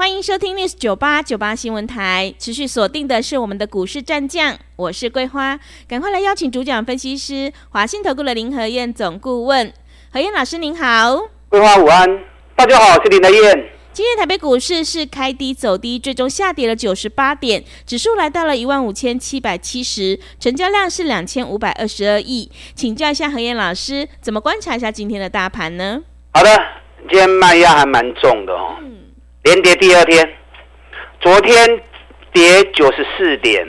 欢迎收听 News 九八九八新闻台，持续锁定的是我们的股市战将，我是桂花，赶快来邀请主讲分析师华信投顾的林和燕总顾问，何燕老师您好，桂花午安，大家好，我是林和燕。今天台北股市是开低走低，最终下跌了九十八点，指数来到了一万五千七百七十，成交量是两千五百二十二亿，请教一下何燕老师，怎么观察一下今天的大盘呢？好的，今天卖压还蛮重的哦。嗯连跌第二天，昨天跌九十四点，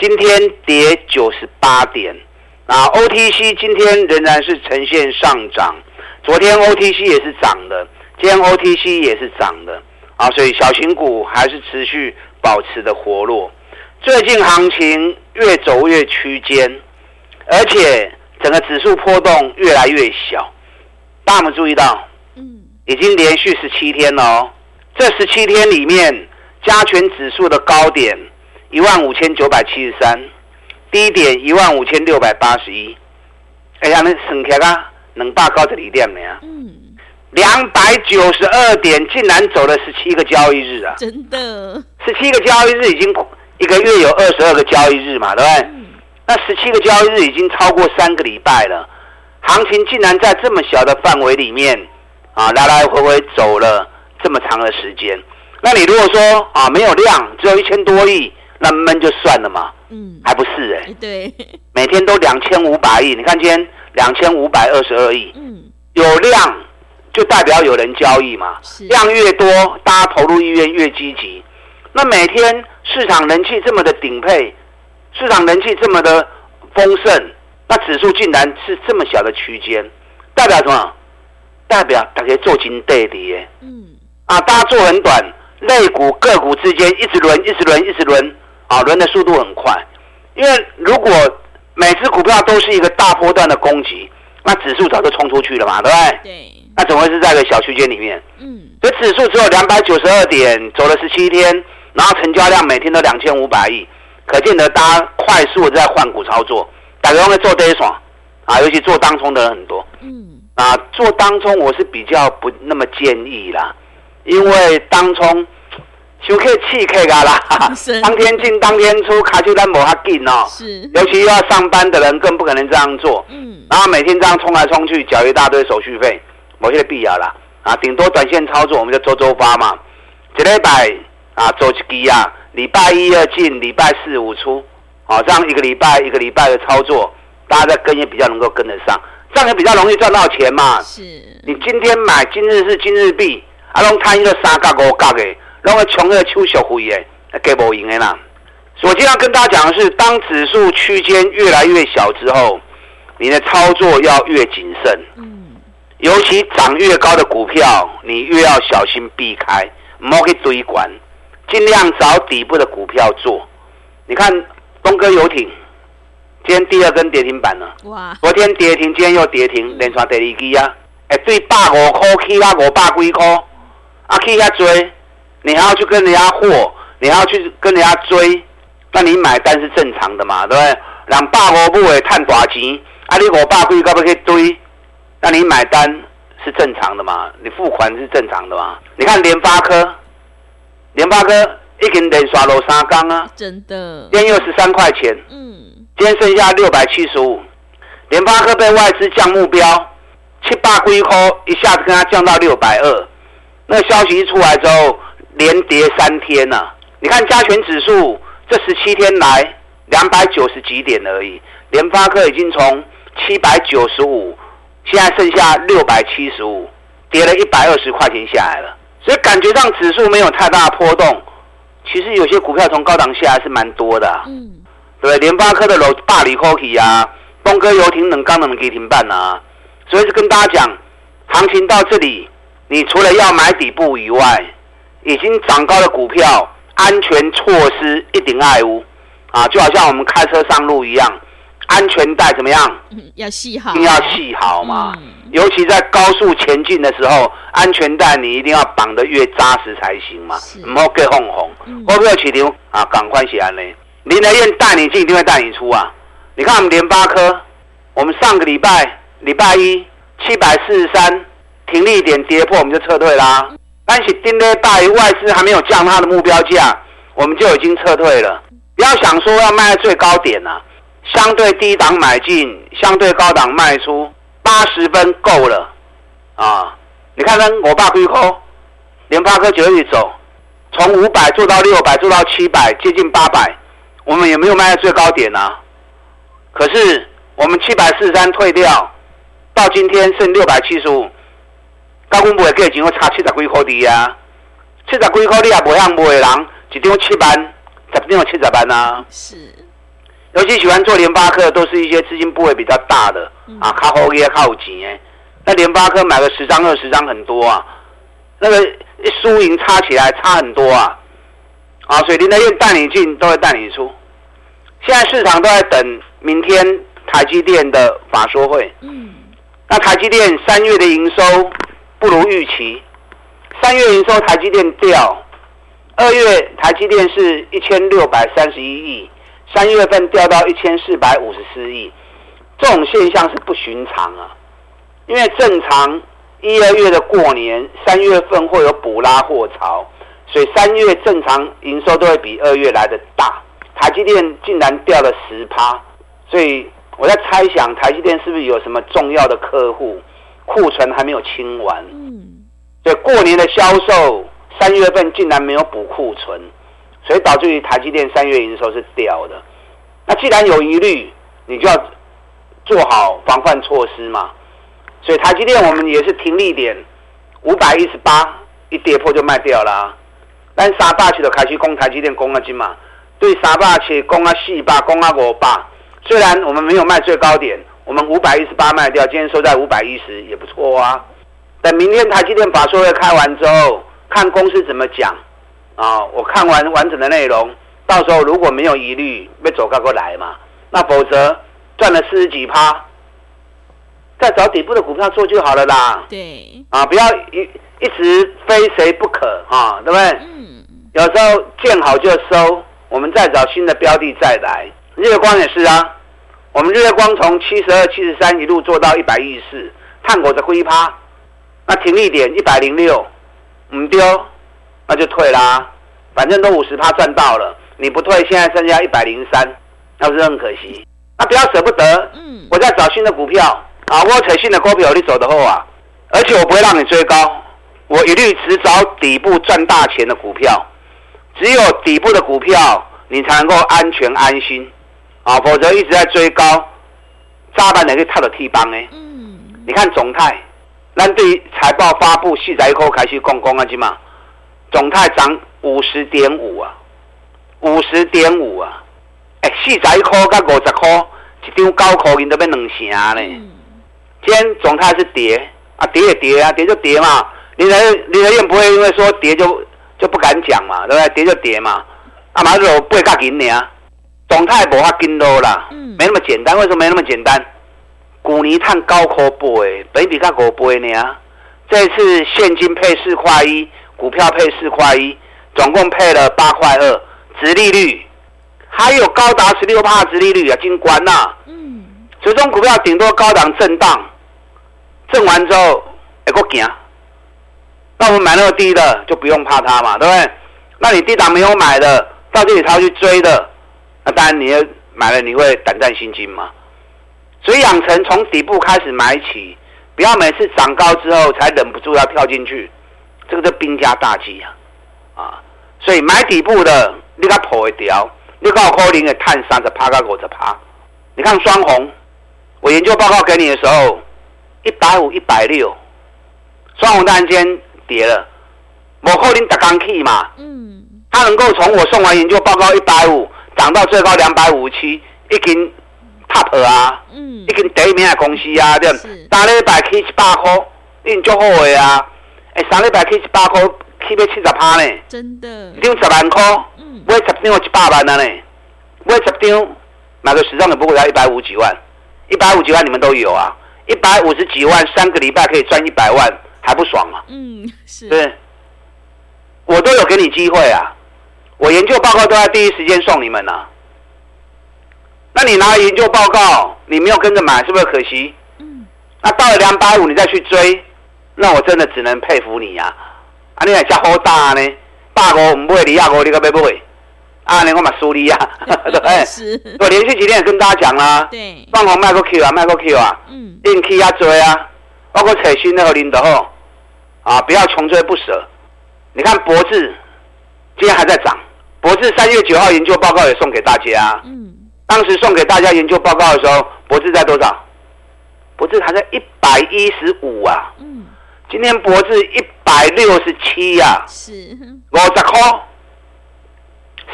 今天跌九十八点。啊，OTC 今天仍然是呈现上涨，昨天 OTC 也是涨的，今天 OTC 也是涨的。啊，所以小型股还是持续保持的活络。最近行情越走越区间，而且整个指数波动越来越小。大家有注意到？嗯，已经连续十七天了哦。这十七天里面，加权指数的高点一万五千九百七十三，低点一万五千六百八十一。哎呀，那省起来啊，能大高这里点没啊？嗯，两百九十二点，竟然走了十七个交易日啊！真的，十七个交易日已经一个月有二十二个交易日嘛，对不对？嗯、那十七个交易日已经超过三个礼拜了，行情竟然在这么小的范围里面啊，来来回回走了。这么长的时间，那你如果说啊没有量，只有一千多亿，那闷就算了嘛。嗯，还不是哎、欸。对，每天都两千五百亿，你看今天两千五百二十二亿。嗯，有量就代表有人交易嘛。量越多，大家投入意愿越积极。那每天市场人气这么的顶配，市场人气这么的丰盛，那指数竟然是这么小的区间，代表什么？代表大家做金对的耶。嗯。啊，大家做很短，类股个股之间一直轮，一直轮，一直轮，啊，轮的速度很快。因为如果每只股票都是一个大波段的攻击，那指数早就冲出去了嘛，对不对？对。那怎么会是在一个小区间里面？嗯。所以指数只有两百九十二点，走了十七天，然后成交量每天都两千五百亿，可见得大家快速的在换股操作，大家会做这一爽啊，尤其做当冲的人很多。嗯。啊，做当冲我是比较不那么建议啦。因为当冲，休克气克噶啦，当天进当天出，卡就单无哈紧哦。是，尤其要上班的人更不可能这样做。嗯，然后每天这样冲来冲去，缴一大堆手续费，某些必要啦。啊，顶多短线操作，我们就周周发嘛。一礼拜啊，周一支啊，礼拜一二进，礼拜四五出，啊，这样一个礼拜一个礼拜的操作，大家在跟也比较能够跟得上，这样也比较容易赚到钱嘛。是，你今天买今日是今日币。啊，拢贪一个三角五角的，拢个穷个手续费的，给无赢的啦。所以我今天要跟大家讲的是，当指数区间越来越小之后，你的操作要越谨慎。嗯，尤其涨越高的股票，你越要小心避开，唔好去追管，尽量找底部的股票做。你看东哥游艇，今天第二根跌停板了。哇！昨天跌停，今天又跌停，连刷第二支啊！哎，对，百五块起啊，五百几块。啊，可以要追，你还要去跟人家货，你还要去跟人家追，那你买单是正常的嘛，对不对？两百五不会探大钱，啊，你五百块可不可以堆？那你买单是正常的嘛？你付款是正常的嘛？你看联发科，联发科已经连刷了三缸啊，真的，今天又十三块钱，嗯，今天剩下六百七十五，联发科被外资降目标，七八几块，一下子跟他降到六百二。那个消息一出来之后，连跌三天呐、啊！你看加权指数这十七天来两百九十几点而已，联发科已经从七百九十五，现在剩下六百七十五，跌了一百二十块钱下来了。所以感觉上指数没有太大的波动，其实有些股票从高档下来是蛮多的、啊。嗯，对，联发科的楼大里科奇啊，东哥游艇冷钢能给停办啊，所以就跟大家讲，行情到这里。你除了要买底部以外，已经涨高的股票，安全措施一定爱屋啊，就好像我们开车上路一样，安全带怎么样？要系好，一定要系好嘛。嗯、尤其在高速前进的时候，安全带你一定要绑得越扎实才行嘛。唔好给红红，我不要起牛啊，赶快写安嘞。林德燕带你进，一定会带你出啊。你看我们联发科，我们上个礼拜礼拜一七百四十三停利点跌破，我们就撤退啦。但是丁礼拜外资还没有降它的目标价，我们就已经撤退了。不要想说要卖在最高点啊。相对低档买进，相对高档卖出，八十分够了啊！你看看我爸龟壳，联发科九一直走，从五百做到六百，做到七百，接近八百，我们也没有卖在最高点啊。可是我们七百四十三退掉，到今天剩六百七十五，高公不会给钱，我差七十几块的啊，七十几块你也不让卖人，一张七万，十张七十万啊。是。尤其喜欢做联发科，都是一些资金部位比较大的啊，靠后也靠钱哎。那联发科买个十张二十张很多啊，那个一输赢差起来差很多啊，啊，所以林德燕带你进都会带你出。现在市场都在等明天台积电的法说会。嗯。那台积电三月的营收不如预期，三月营收台积电掉，二月台积电是一千六百三十一亿。三月份掉到一千四百五十四亿，这种现象是不寻常啊！因为正常一二月的过年，三月份会有补拉货潮，所以三月正常营收都会比二月来的大。台积电竟然掉了十趴，所以我在猜想台积电是不是有什么重要的客户库存还没有清完？嗯，所以过年的销售三月份竟然没有补库存。所以导致于台积电三月营收是掉的，那既然有疑虑，你就要做好防范措施嘛。所以台积电我们也是停利点五百一十八，一跌破就卖掉了啊。但三百七就开始攻台积电攻了金嘛，对三百七攻啊四百攻啊五百。虽然我们没有卖最高点，我们五百一十八卖掉，今天收在五百一十也不错啊。等明天台积电法说会开完之后，看公司怎么讲。啊！我看完完整的内容，到时候如果没有疑虑，别走高过来嘛。那否则赚了四十几趴，再找底部的股票做就好了啦。对。啊，不要一一直非谁不可啊，对不对？嗯。有时候见好就收，我们再找新的标的再来。日月光也是啊，我们日月光从七十二、七十三一路做到一百一十四，探过的灰趴，那停利点一百零六，唔丢。那就退啦，反正都五十趴赚到了，你不退，现在剩下一百零三，那不是很可惜？那不要舍不得，嗯，我在找新的股票啊，我找新的股票你走的后啊，而且我不会让你追高，我一律只找底部赚大钱的股票，只有底部的股票你才能够安全安心啊，否则一直在追高，扎板哪个套到 T 帮呢？嗯，你看总泰，咱对于财报发布四十一口开始讲讲啊，嘛。总泰涨五十点五啊，五十点五啊，哎、欸，四十一块到五十块，一张九块银都要两成呢。嗯、今天总泰是跌啊，跌也跌啊，跌就跌嘛。林德林德燕不会因为说跌就就不敢讲嘛，对不对？跌就跌嘛，啊嘛就八角银呢。总态无法跟多啦，嗯、没那么简单。为什么没那么简单？股尼探高科波诶，本比较五倍呢。这次现金配四块一。股票配四块一，总共配了八块二，殖利率还有高达十六帕殖利率啊，金关呐。嗯，所以这种股票顶多高档震荡，震完之后还够行。那我们买那么低的就不用怕它嘛，对不对？那你低档没有买的，到这里才要去追的，那当然你要买了你会胆战心惊嘛。所以养成从底部开始买起，不要每次涨高之后才忍不住要跳进去。这个叫兵家大忌啊，啊，所以买底部的，你给它破一条，你搞可能会探三十趴到五十趴。你看双红，我研究报告给你的时候，一百五、一百六，双红突然间跌了，我可能打刚去嘛，嗯，它能够从我送完研究报告一百五涨到最高两百五十七，已经 top 啊，嗯，已经第一名的公司啊，对不对？打了一百块，已经足好的啊。哎，三礼拜去一百块，起码七十趴呢。真的，一张十万块，嗯，买十张一百万了呢，买十张买个十张也不过要一百五几万，一百五几万你们都有啊，一百五十几万三个礼拜可以赚一百万，还不爽啊？嗯，是，对，我都有给你机会啊，我研究报告都在第一时间送你们啊。那你拿了研究报告，你没有跟着买，是不是可惜？嗯，那到了两百五你再去追，那我真的只能佩服你呀，啊。啊，你还加好大呢？大哥，我们不会，你亚哥，你可别不会。啊，你我嘛输你呀，对不对？我连续几天也跟大家讲啦。对。放红卖个 Q 啊，卖个 Q 啊。嗯。硬 K 啊追啊，包括彩新那个林德厚，啊，不要穷追不舍。你看博智，今天还在涨。博智三月九号研究报告也送给大家。嗯。当时送给大家研究报告的时候，博智在多少？博智还在一百一十五啊。嗯。今天博智一百六十七呀。是。五十块。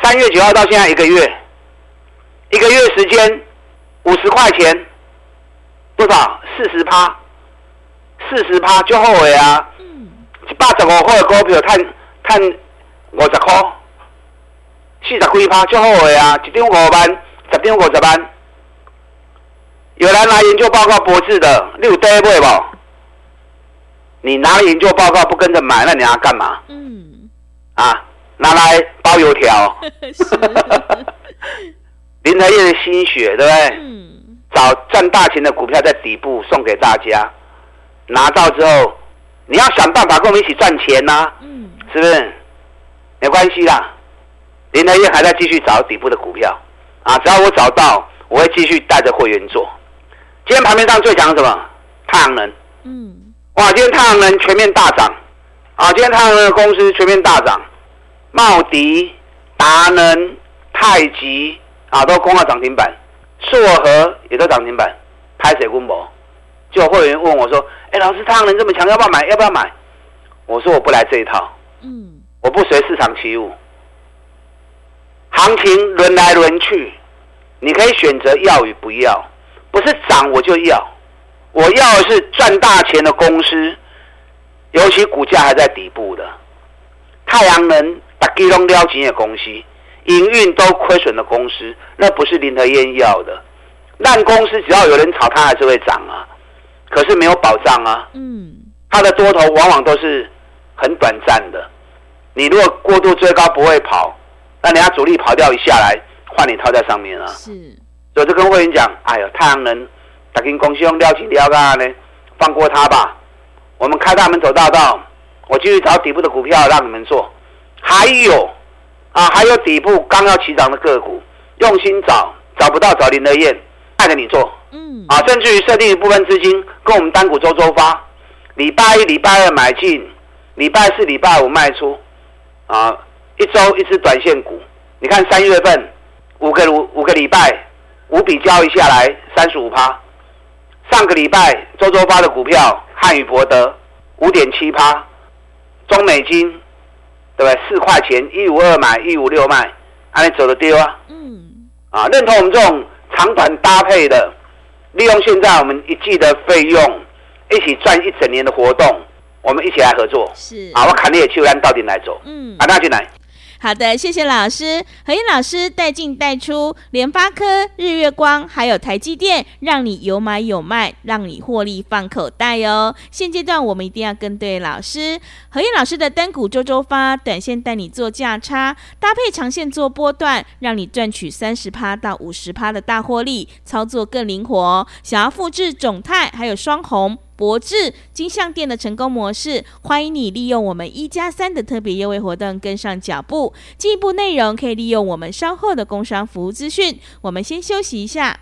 三月九号到现在一个月，一个月时间五十块钱，多少？四十趴，四十趴就后悔啊！一百十五块的股票，赚赚五十块，四十几趴就好个啊！一张五万，十张五十万。有人拿研究报告博士的，你有对不对不？你拿研究报告不跟着买，那你要干嘛？嗯，啊。拿来包油条，林和彦的心血，对不对？嗯。找赚大钱的股票在底部送给大家，拿到之后，你要想办法跟我们一起赚钱呐、啊。嗯。是不是？没关系啦，林和彦还在继续找底部的股票啊！只要我找到，我会继续带着会员做。今天盘面上最强什么？太阳能。嗯。哇！今天太阳能全面大涨啊！今天太阳能的公司全面大涨。茂迪、达能、太极啊，都攻到涨停板，硕和也都涨停板，拍水公博？就有会员问我说：“哎、欸，老师，太阳能这么强，要不要买？要不要买？”我说：“我不来这一套，嗯，我不随市场起舞，行情轮来轮去，你可以选择要与不要，不是涨我就要，我要的是赚大钱的公司，尤其股价还在底部的太阳能。”大基隆撩钱的公司，营运都亏损的公司，那不是林和燕要的。烂公司只要有人炒，它还是会涨啊。可是没有保障啊。嗯。它的多头往往都是很短暂的。你如果过度追高不会跑，那人家主力跑掉一下来，换你套在上面啊。是。所以就跟会员讲，哎呦，太阳能，大金公司用撩钱撩干呢？放过他吧。我们开大门走大道，我继续找底部的股票让你们做。还有啊，还有底部刚要起涨的个股，用心找，找不到找林德燕带着你做，嗯，啊，甚至于设定一部分资金跟我们单股周周发，礼拜一、礼拜二买进，礼拜四、礼拜五卖出，啊，一周一支短线股，你看三月份五个五五个礼拜五笔交易下来三十五趴，上个礼拜周周发的股票汉语博德五点七趴，中美金。对不对？四块钱一五二买一五六卖，还能走得丢啊？嗯，啊，认同我们这种长短搭配的，利用现在我们一季的费用，一起赚一整年的活动，我们一起来合作。是啊，我砍你也去按到底来走。嗯，啊，那进来。好的，谢谢老师。何燕老师带进带出，联发科、日月光还有台积电，让你有买有卖，让你获利放口袋哦。现阶段我们一定要跟对老师。何燕老师的单股周周发，短线带你做价差，搭配长线做波段，让你赚取三十趴到五十趴的大获利，操作更灵活。想要复制种泰还有双红。博智金像店的成功模式，欢迎你利用我们一加三的特别优惠活动跟上脚步。进一步内容可以利用我们稍后的工商服务资讯。我们先休息一下。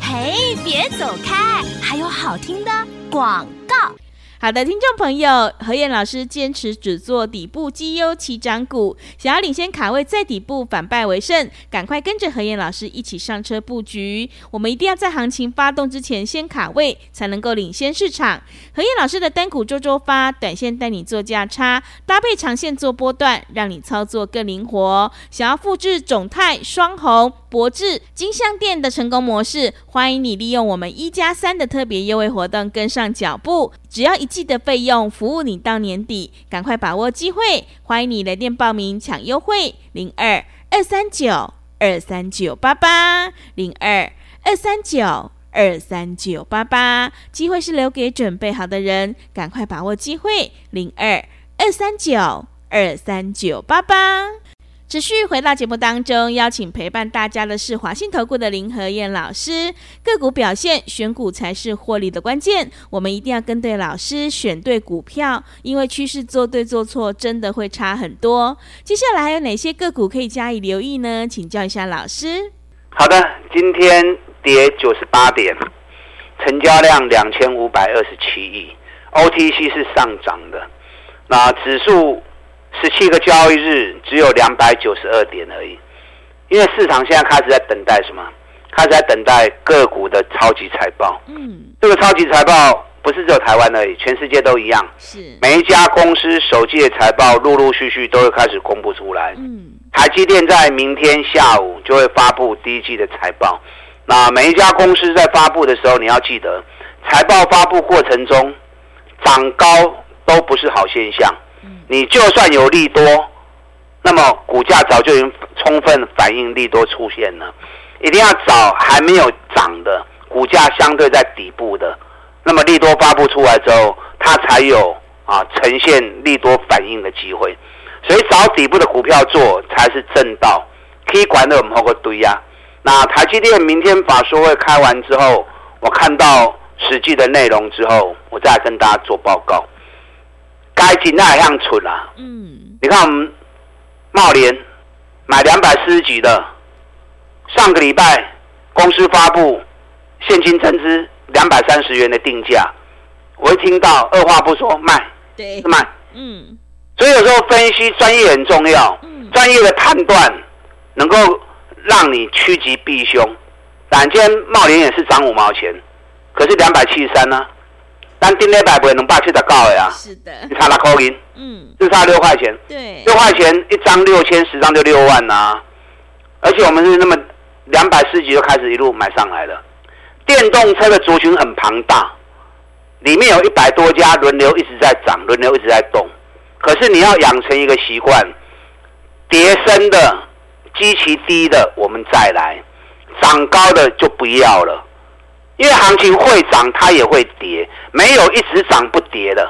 嘿，别走开，还有好听的广告。好的，听众朋友，何燕老师坚持只做底部绩优起涨股，想要领先卡位在底部反败为胜，赶快跟着何燕老师一起上车布局。我们一定要在行情发动之前先卡位，才能够领先市场。何燕老师的单股周周发，短线带你做价差，搭配长线做波段，让你操作更灵活。想要复制种泰、双红、博智、金像店的成功模式，欢迎你利用我们一加三的特别优惠活动跟上脚步，只要一。季的费用服务你到年底，赶快把握机会！欢迎你来电报名抢优惠，零二二三九二三九八八零二二三九二三九八八，机会是留给准备好的人，赶快把握机会，零二二三九二三九八八。持续回到节目当中，邀请陪伴大家的是华信投顾的林和燕老师。个股表现，选股才是获利的关键。我们一定要跟对老师，选对股票，因为趋势做对做错真的会差很多。接下来还有哪些个股可以加以留意呢？请教一下老师。好的，今天跌九十八点，成交量两千五百二十七亿，OTC 是上涨的，那指数。十七个交易日只有两百九十二点而已，因为市场现在开始在等待什么？开始在等待个股的超级财报。嗯，这个超级财报不是只有台湾而已，全世界都一样。是，每一家公司首季的财报陆陆续续都会开始公布出来。嗯，台积电在明天下午就会发布第一季的财报。那每一家公司在发布的时候，你要记得，财报发布过程中涨高都不是好现象。你就算有利多，那么股价早就已经充分反映利多出现了。一定要找还没有涨的股价相对在底部的，那么利多发布出来之后，它才有啊呈现利多反应的机会。所以找底部的股票做才是正道。可以管的我们好个堆呀。那台积电明天法说会开完之后，我看到实际的内容之后，我再跟大家做报告。该进那样蠢啦！嗯，你看我们茂联买两百四十几的，上个礼拜公司发布现金增资两百三十元的定价，我一听到二话不说卖，对，卖，嗯，所以有时候分析专业很重要，嗯，专业的判断能够让你趋吉避凶。但今天茂联也是涨五毛钱，可是两百七十三呢？但定那百不能霸气的高呀，是的，你差那口音，嗯，就差六块钱，对，六块钱一张六千，十张就六万呐、啊，而且我们是那么两百四级就开始一路买上来了。电动车的族群很庞大，里面有一百多家轮流一直在涨，轮流一直在动。可是你要养成一个习惯，跌深的、基期低的我们再来，涨高的就不要了。因为行情会涨，它也会跌，没有一直涨不跌的，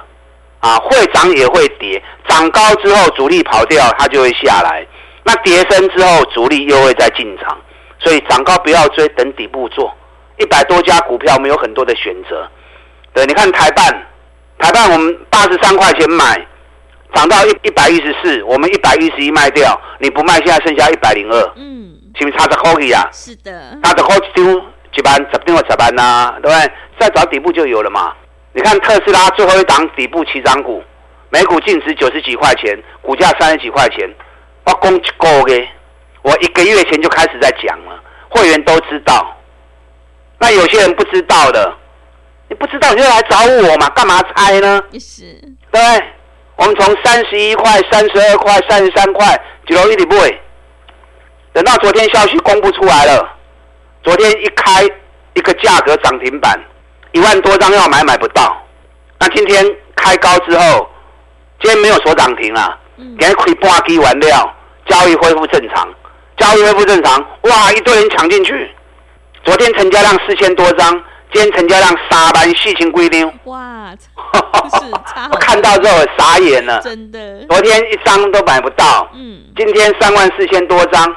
啊，会涨也会跌，涨高之后主力跑掉，它就会下来，那跌升之后主力又会再进场，所以涨高不要追，等底部做。一百多家股票，我们有很多的选择。对，你看台半，台半我们八十三块钱买，涨到一一百一十四，我们一百一十一卖掉，你不卖，现在剩下一百零二，嗯，是不是差着好几啊？是的，差着好几丢。几班怎么定位怎班呢？对不对？再找底部就有了嘛。你看特斯拉最后一档底部起涨股，每股净值九十几块钱，股价三十几块钱，我讲一个月，我一个月前就开始在讲了，会员都知道。那有些人不知道的，你不知道你就来找我嘛，干嘛猜呢？是，对不对？我们从三十一块、三十二块、三十三块就容易底部，等到昨天消息公布出来了。昨天一开一个价格涨停板，一万多张要买买不到。那今天开高之后，今天没有锁涨停了，给它亏半基完料，交易恢复正常，交易恢复正常，哇，一堆人抢进去。昨天成交量四千多张，今天成交量三万四千规定。哇，我看到之后傻眼了，真的。昨天一张都买不到，嗯，今天三万四千多张。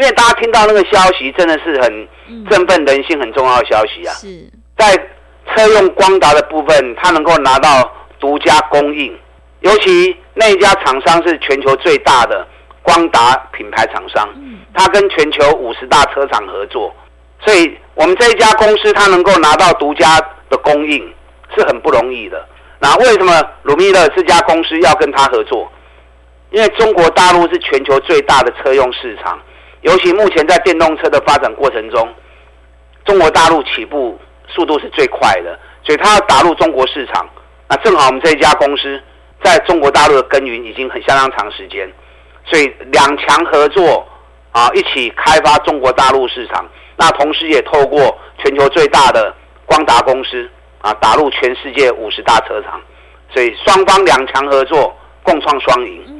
因为大家听到那个消息，真的是很振奋人心、很重要的消息啊！是，在车用光达的部分，它能够拿到独家供应，尤其那一家厂商是全球最大的光达品牌厂商，它跟全球五十大车厂合作，所以我们这一家公司它能够拿到独家的供应是很不容易的。那为什么鲁米勒这家公司要跟他合作？因为中国大陆是全球最大的车用市场。尤其目前在电动车的发展过程中，中国大陆起步速度是最快的，所以它要打入中国市场。那正好我们这一家公司在中国大陆的耕耘已经很相当长时间，所以两强合作啊，一起开发中国大陆市场。那同时也透过全球最大的光达公司啊，打入全世界五十大车厂，所以双方两强合作，共创双赢。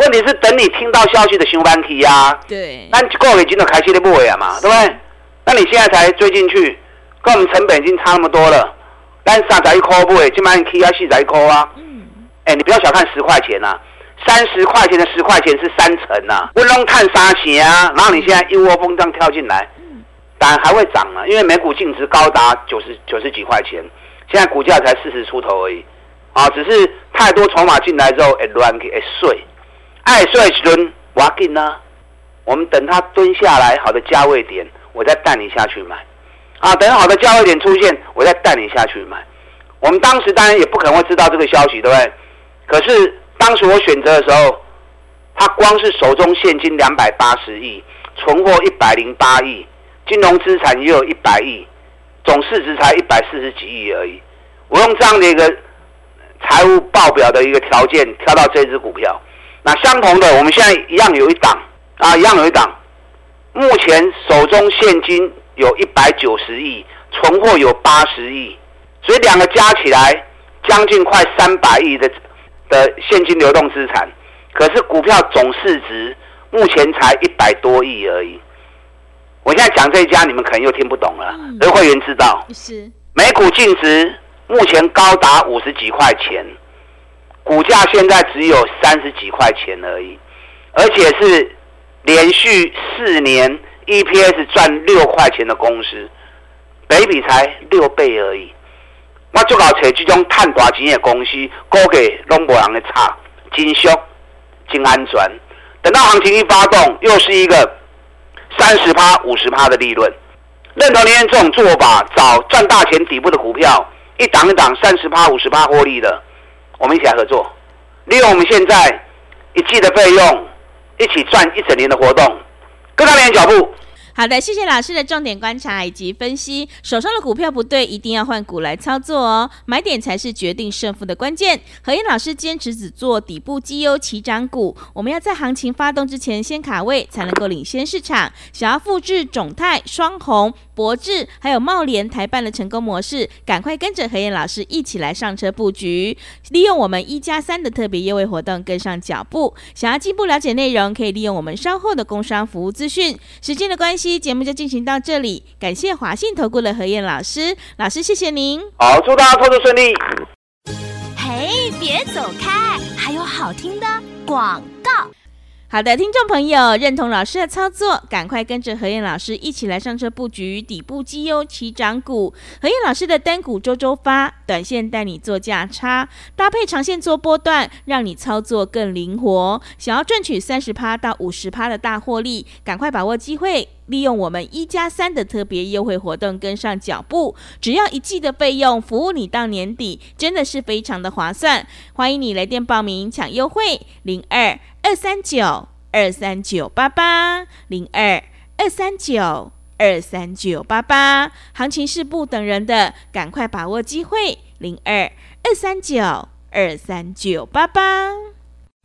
问题是等你听到消息的上班期呀。对。那过了已经都开始的不尾了嘛，对不对？那你现在才追进去，跟我们成本已经差那么多了。但三十一块不会，今晚你 K 要四十一块啊。嗯。哎，你不要小看十块钱呐、啊，三十块钱的十块钱是三成呐、啊。温龙看啥钱啊？然后你现在一窝蜂这样跳进来，当然还会涨了，因为每股净值高达九十九十几块钱，现在股价才四十出头而已。啊，只是太多筹码进来之后，哎乱给哎碎，爱碎一轮挖进呢。我们等它蹲下来好的价位点，我再带你下去买。啊，等好的价位点出现，我再带你下去买。我们当时当然也不可能会知道这个消息，对不对？可是当时我选择的时候，他光是手中现金两百八十亿，存货一百零八亿，金融资产也有一百亿，总市值才一百四十几亿而已。我用这样的一个。财务报表的一个条件，挑到这支股票。那相同的，我们现在一样有一档啊，一样有一档。目前手中现金有一百九十亿，存货有八十亿，所以两个加起来将近快三百亿的的现金流动资产。可是股票总市值目前才一百多亿而已。我现在讲这一家，你们可能又听不懂了。而会员知道，是每股净值。目前高达五十几块钱，股价现在只有三十几块钱而已，而且是连续四年 EPS 赚六块钱的公司，北比才六倍而已。我就搞找这种赚大钱的公司，估计拢无人的差，真俗，真安全。等到行情一发动，又是一个三十趴、五十趴的利润。认同您这种做法，找赚大钱底部的股票。一档一档三十趴五十趴获利的，我们一起来合作，利用我们现在一季的费用，一起赚一整年的活动，跟上您的脚步。好的，谢谢老师的重点观察以及分析。手上的股票不对，一定要换股来操作哦。买点才是决定胜负的关键。何燕老师坚持只做底部绩优起涨股。我们要在行情发动之前先卡位，才能够领先市场。想要复制种泰、双红、博智还有茂联、台办的成功模式，赶快跟着何燕老师一起来上车布局，利用我们一加三的特别优惠活动跟上脚步。想要进一步了解内容，可以利用我们稍后的工商服务资讯。时间的关系。节目就进行到这里，感谢华信投顾的何燕老师，老师谢谢您。好，祝大家操作顺利。嘿，别走开，还有好听的广告。好的，听众朋友，认同老师的操作，赶快跟着何燕老师一起来上车布局底部绩优起涨股。何燕老师的单股周周发，短线带你做价差，搭配长线做波段，让你操作更灵活。想要赚取三十趴到五十趴的大获利，赶快把握机会，利用我们一加三的特别优惠活动跟上脚步。只要一季的费用，服务你到年底，真的是非常的划算。欢迎你来电报名抢优惠，零二。二三九二三九八八零二二三九二三九八八，行情是不等人的，赶快把握机会，零二二三九二三九八八。